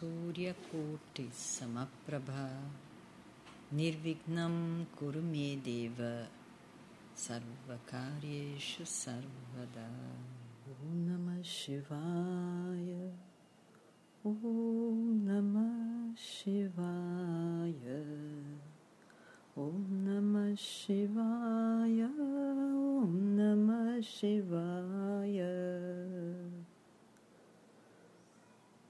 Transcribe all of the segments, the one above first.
सूर्यकोटिसमप्रभा। निर्विघ्नं कुरु मे देव। सर्वकार्येषु सर्वदा। ॐ नमः शिवाय। ॐ नमः शिवाय। ॐ नमः शिवाय। ॐ नमः शिवाय।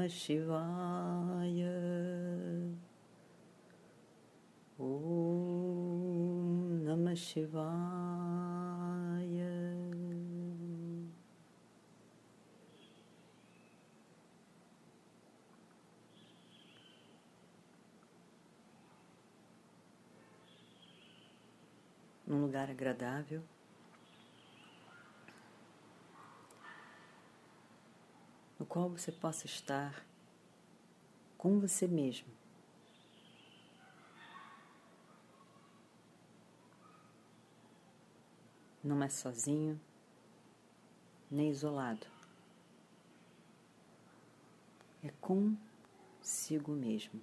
Namah Shivaya Om Namah Shivaya Num lugar agradável. Qual você possa estar com você mesmo. Não é sozinho, nem isolado. É consigo mesmo.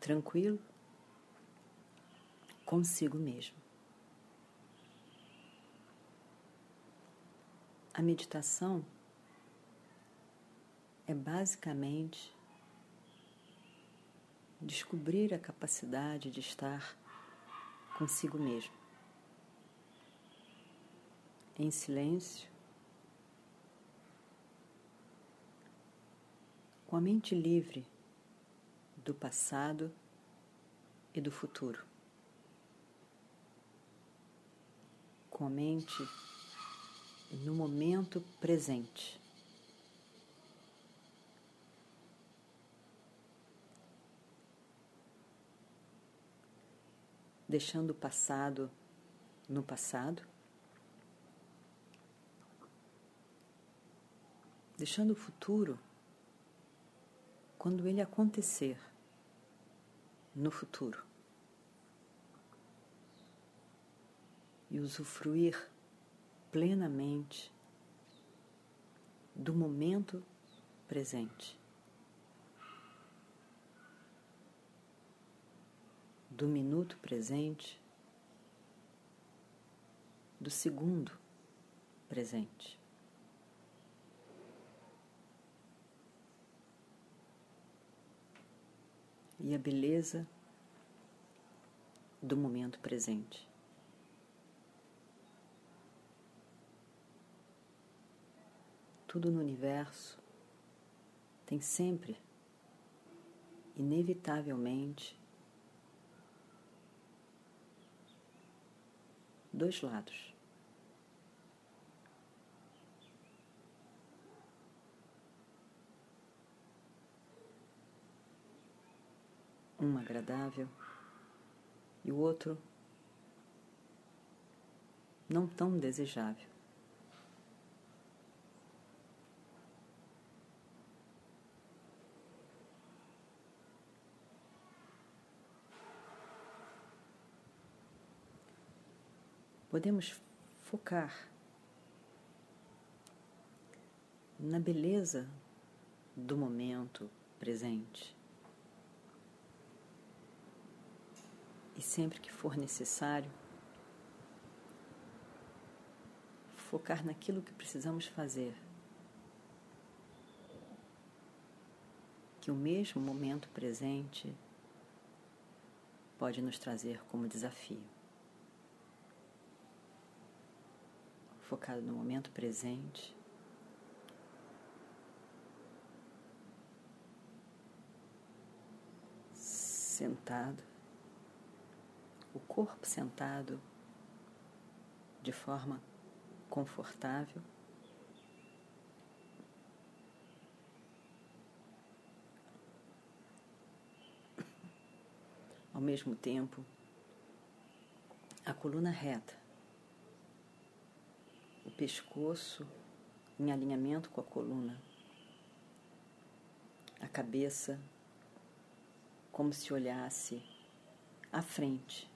Tranquilo consigo mesmo. A meditação é basicamente descobrir a capacidade de estar consigo mesmo, em silêncio, com a mente livre do passado e do futuro. Com a mente no momento presente. Deixando o passado no passado, deixando o futuro quando ele acontecer no futuro. E usufruir plenamente do momento presente, do minuto presente, do segundo presente. E a beleza do momento presente. Tudo no universo tem sempre, inevitavelmente, dois lados. Um agradável e o outro não tão desejável. Podemos focar na beleza do momento presente. E sempre que for necessário, focar naquilo que precisamos fazer. Que o mesmo momento presente pode nos trazer como desafio. Focado no momento presente. Sentado, o corpo sentado de forma confortável. Ao mesmo tempo, a coluna reta, pescoço em alinhamento com a coluna, a cabeça como se olhasse à frente,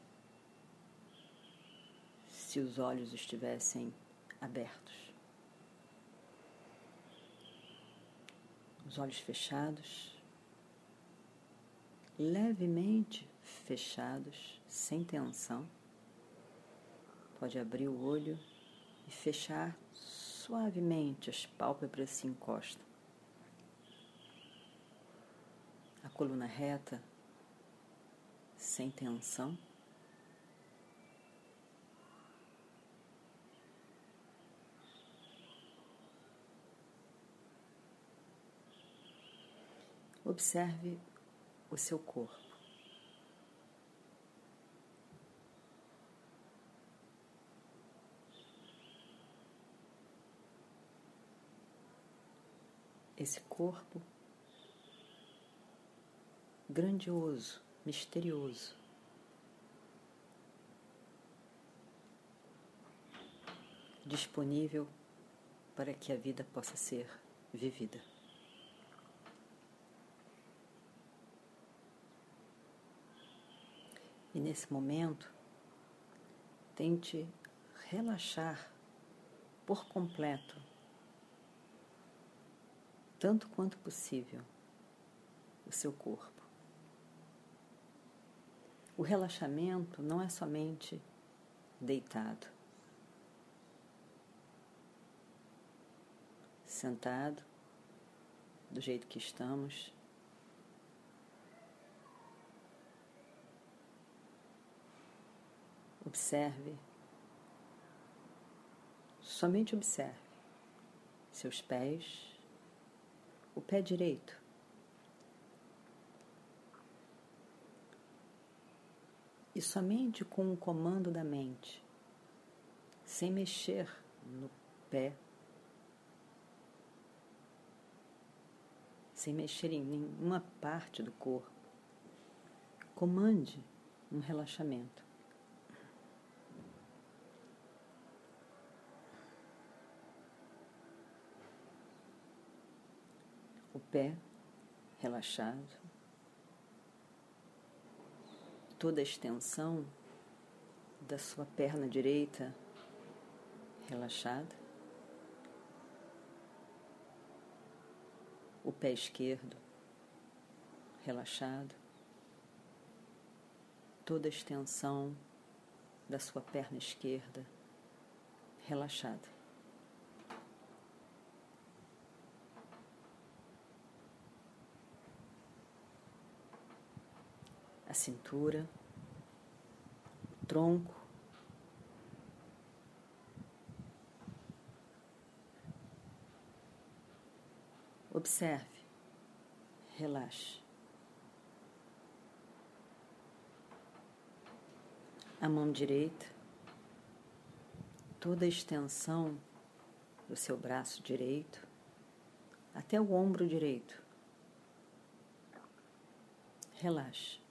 se os olhos estivessem abertos. Os olhos fechados, levemente fechados, sem tensão. Pode abrir o olho e fechar suavemente, as pálpebras se encostam. A coluna reta, sem tensão. Observe o seu corpo. Esse corpo grandioso, misterioso. Disponível para que a vida possa ser vivida. E nesse momento, tente relaxar por completo, tanto quanto possível, o seu corpo. O relaxamento não é somente deitado, sentado, do jeito que estamos, Observe, somente observe seus pés, o pé direito. E somente com o comando da mente, sem mexer no pé, sem mexer em nenhuma parte do corpo, comande um relaxamento. o pé relaxado, toda a extensão da sua perna direita relaxada, o pé esquerdo relaxado, toda a extensão da sua perna esquerda relaxada. A cintura, o tronco, Observe, relaxe. A mão direita, toda a extensão do seu braço direito até o ombro direito. Relaxe.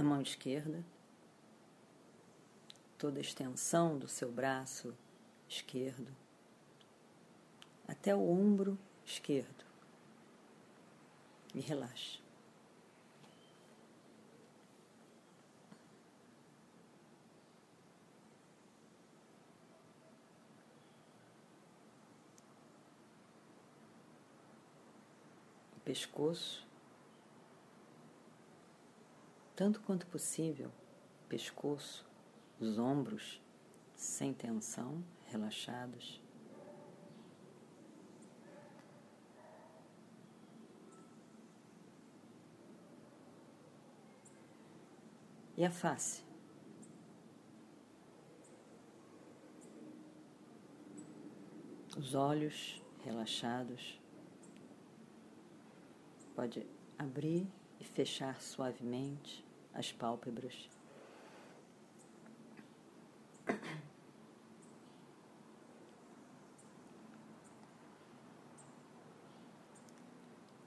a mão esquerda, toda a extensão do seu braço esquerdo, até o ombro esquerdo. E relaxa. pescoço, tanto quanto possível, pescoço, os ombros sem tensão, relaxados. E a face? Os olhos relaxados. Pode abrir e fechar suavemente as pálpebras.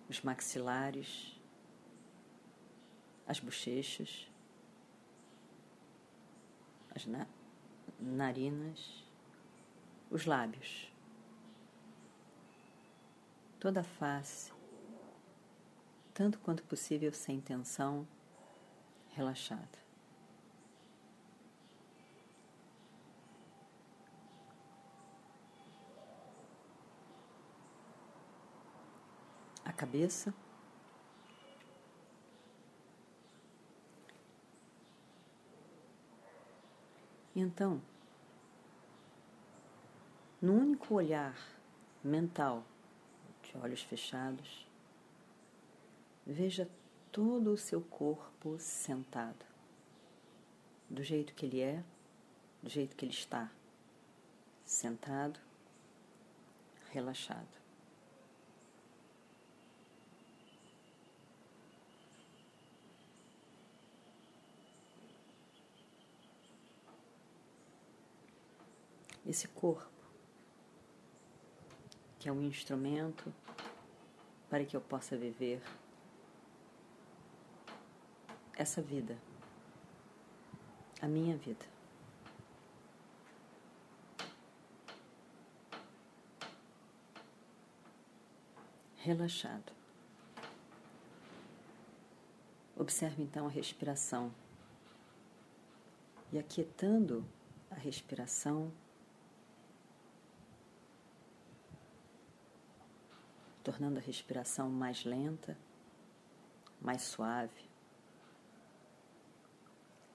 Os maxilares, as bochechas. As na narinas, os lábios, toda a face, tanto quanto possível sem tensão, relaxada. A cabeça Então, no único olhar mental, de olhos fechados, veja todo o seu corpo sentado, do jeito que ele é, do jeito que ele está, sentado, relaxado. esse corpo, que é um instrumento para que eu possa viver essa vida, a minha vida. Relaxado. Observe então a respiração e aquietando a respiração tornando a respiração mais lenta, mais suave.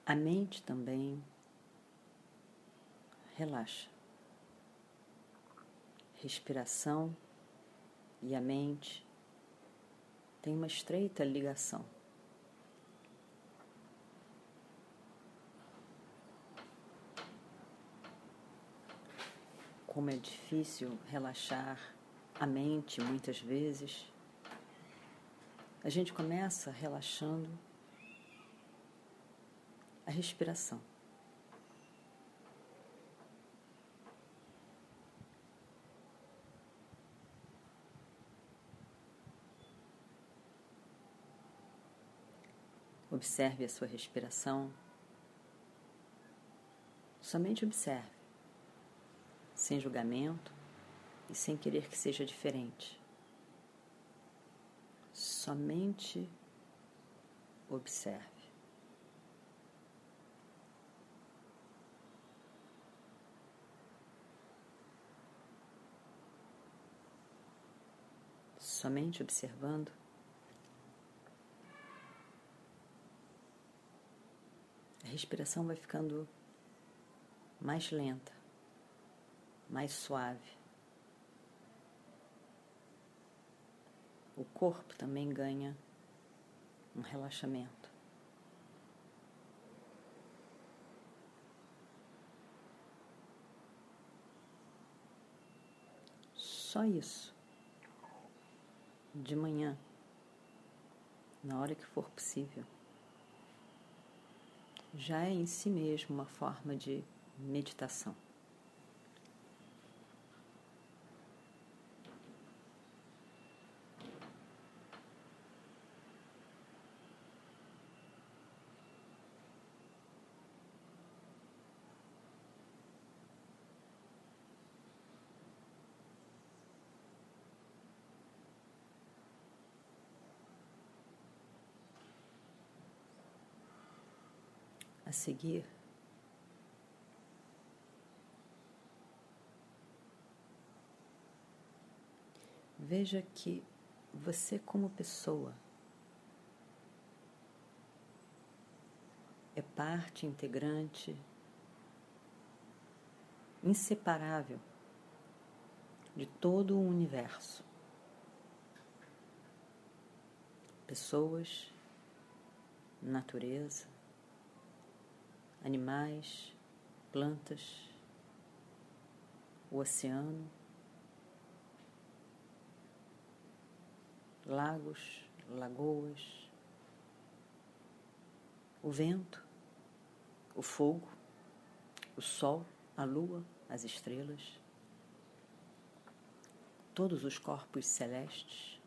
A mente também relaxa. Respiração e a mente têm uma estreita ligação. Como é difícil relaxar a mente muitas vezes. A gente começa relaxando a respiração. Observe a sua respiração. Somente observe, sem julgamento, e sem querer que seja diferente. Somente observe. Somente observando. A respiração vai ficando mais lenta, mais suave. o corpo também ganha um relaxamento. Só isso. De manhã, na hora que for possível, já é em si mesmo uma forma de meditação. A seguir. Veja que você, como pessoa, é parte integrante, inseparável de todo o universo. Pessoas, natureza, animais, plantas, o oceano, lagos, lagoas, o vento, o fogo, o sol, a lua, as estrelas, todos os corpos celestes.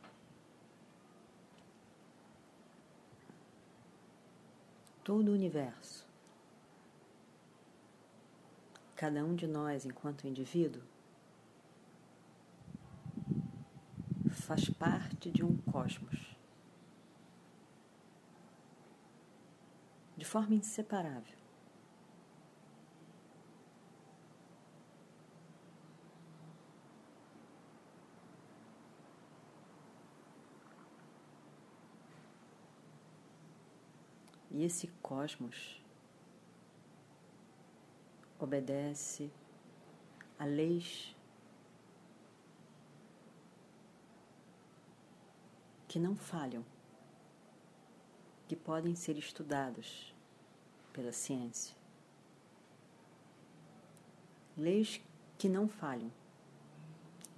Todo o universo cada um de nós, enquanto indivíduo, faz parte de um cosmos de forma inseparável. E esse cosmos obedece a leis que não falham, que podem ser estudados pela ciência. Leis que não falham,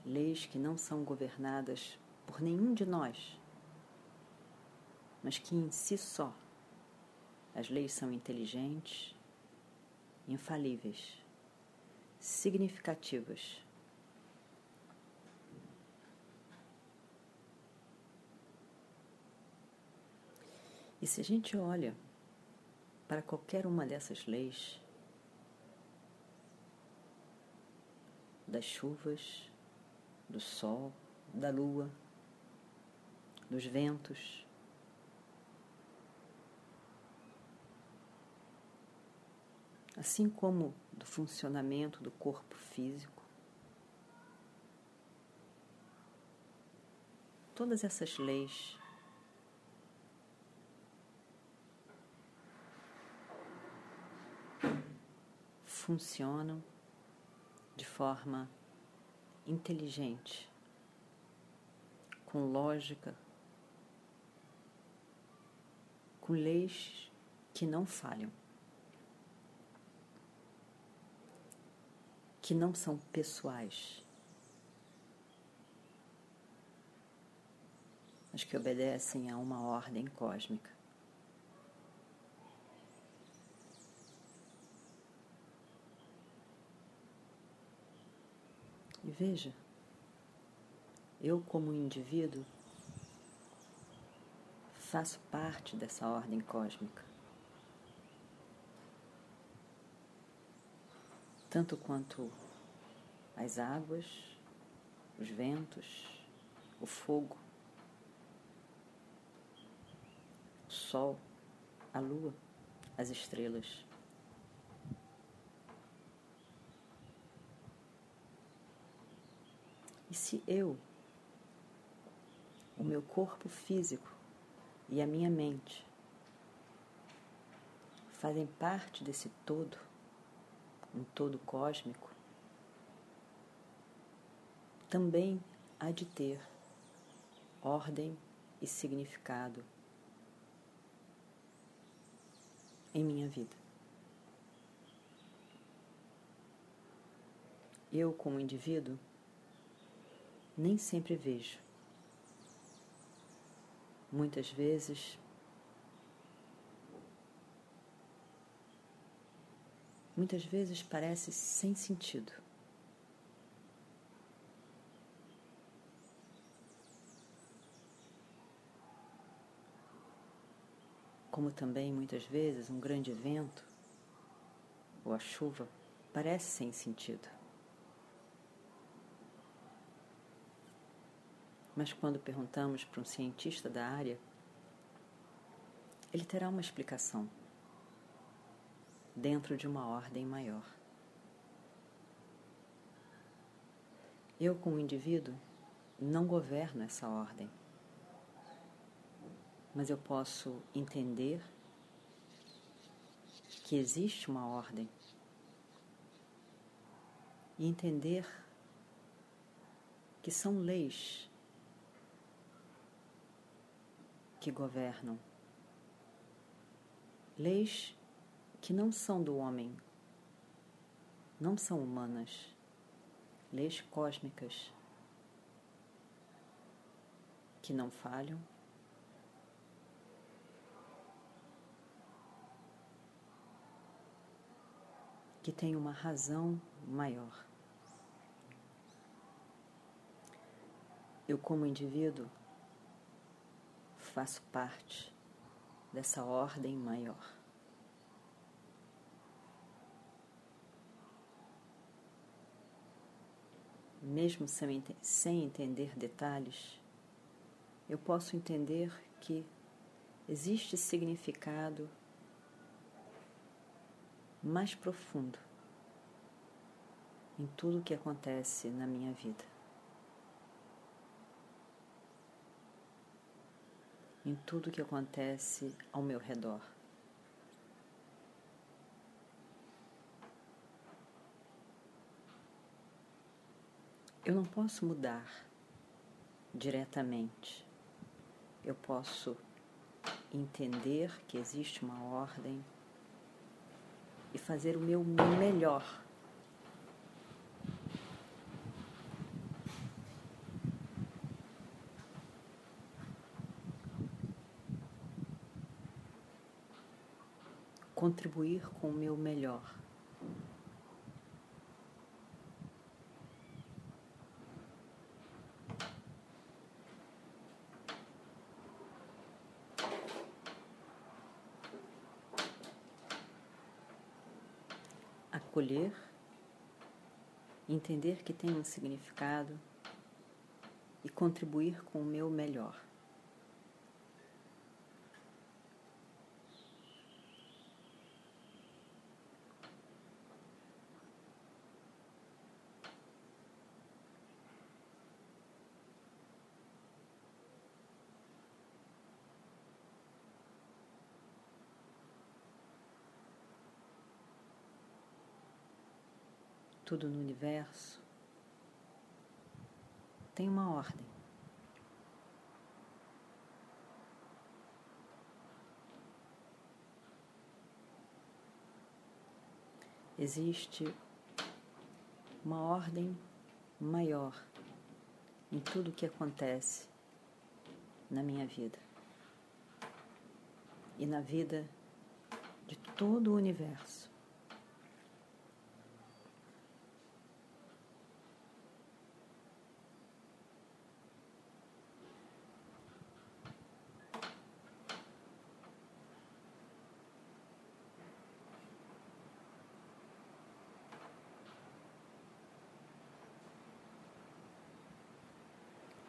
leis que não são governadas por nenhum de nós, mas que em si só as leis são inteligentes, infalíveis, significativas. E se a gente olha para qualquer uma dessas leis, das chuvas, do sol, da lua, dos ventos, assim como do funcionamento do corpo físico. Todas essas leis funcionam de forma inteligente, com lógica, com leis que não falham. Que não são pessoais, mas que obedecem a uma ordem cósmica. E veja, eu, como indivíduo, faço parte dessa ordem cósmica. Tanto quanto as águas, os ventos, o fogo, o sol, a lua, as estrelas. E se eu, o meu corpo físico e a minha mente fazem parte desse todo, um todo cósmico, também há de ter ordem e significado em minha vida. Eu, como indivíduo, nem sempre vejo. Muitas vezes muitas vezes parece sem sentido. Como também muitas vezes um grande vento ou a chuva parece sem sentido. Mas quando perguntamos para um cientista da área, ele terá uma explicação dentro de uma ordem maior. Eu, como indivíduo, não governo essa ordem. mas eu posso entender que existe uma ordem e entender que são leis que governam, leis que não são do homem, não são humanas, leis cósmicas que não falham. Que tem uma razão maior. Eu, como indivíduo, faço parte dessa ordem maior. Mesmo sem, sem entender detalhes, eu posso entender que existe significado mais profundo em tudo o que acontece na minha vida. Em tudo o que acontece ao meu redor. Eu não posso mudar diretamente eu posso entender que existe uma ordem e fazer o meu melhor. Contribuir com o meu melhor. Acolher, entender que tem um significado e contribuir com o meu melhor. Tudo no universo tem uma ordem. Existe uma ordem maior em tudo o que acontece na minha vida e na vida de todo o universo.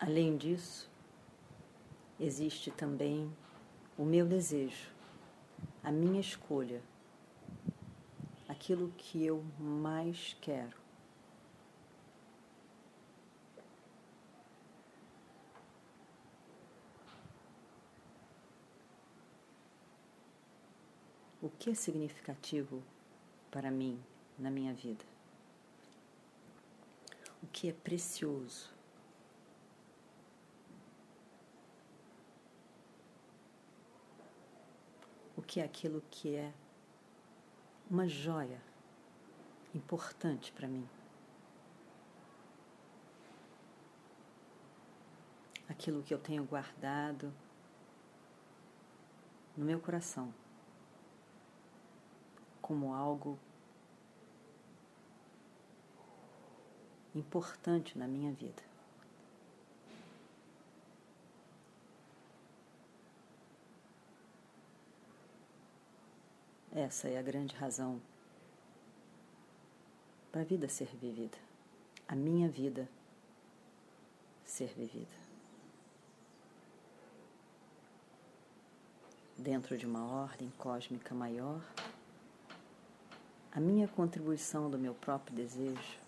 Além disso, existe também o meu desejo, a minha escolha, aquilo que eu mais quero. O que é significativo para mim na minha vida? O que é precioso? Que é aquilo que é uma joia importante para mim. Aquilo que eu tenho guardado no meu coração como algo importante na minha vida. Essa é a grande razão para a vida ser vivida, a minha vida ser vivida. Dentro de uma ordem cósmica maior, a minha contribuição do meu próprio desejo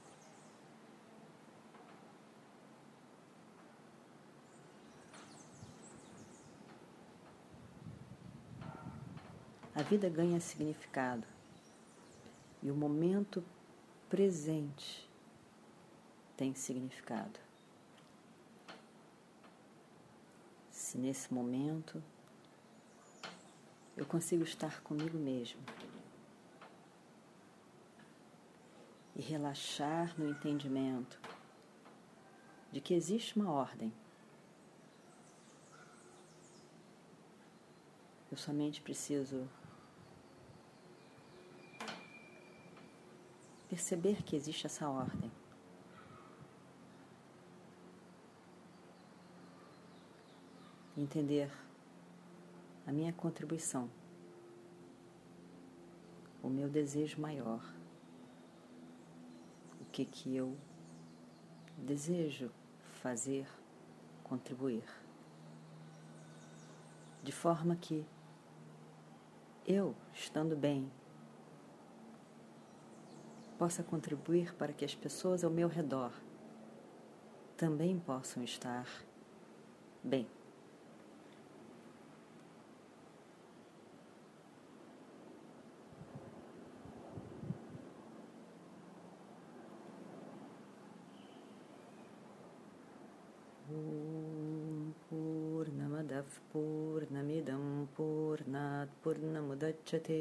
vida ganha significado e o momento presente tem significado. Se nesse momento eu consigo estar comigo mesmo e relaxar no entendimento de que existe uma ordem. Eu somente preciso perceber que existe essa ordem. Entender a minha contribuição, o meu desejo maior, o que que eu desejo fazer, contribuir, de forma que eu, estando bem, possa contribuir para que as pessoas ao meu redor também possam estar bem. पूर्णमिदं पूर्णात् पूर्णमुदच्छते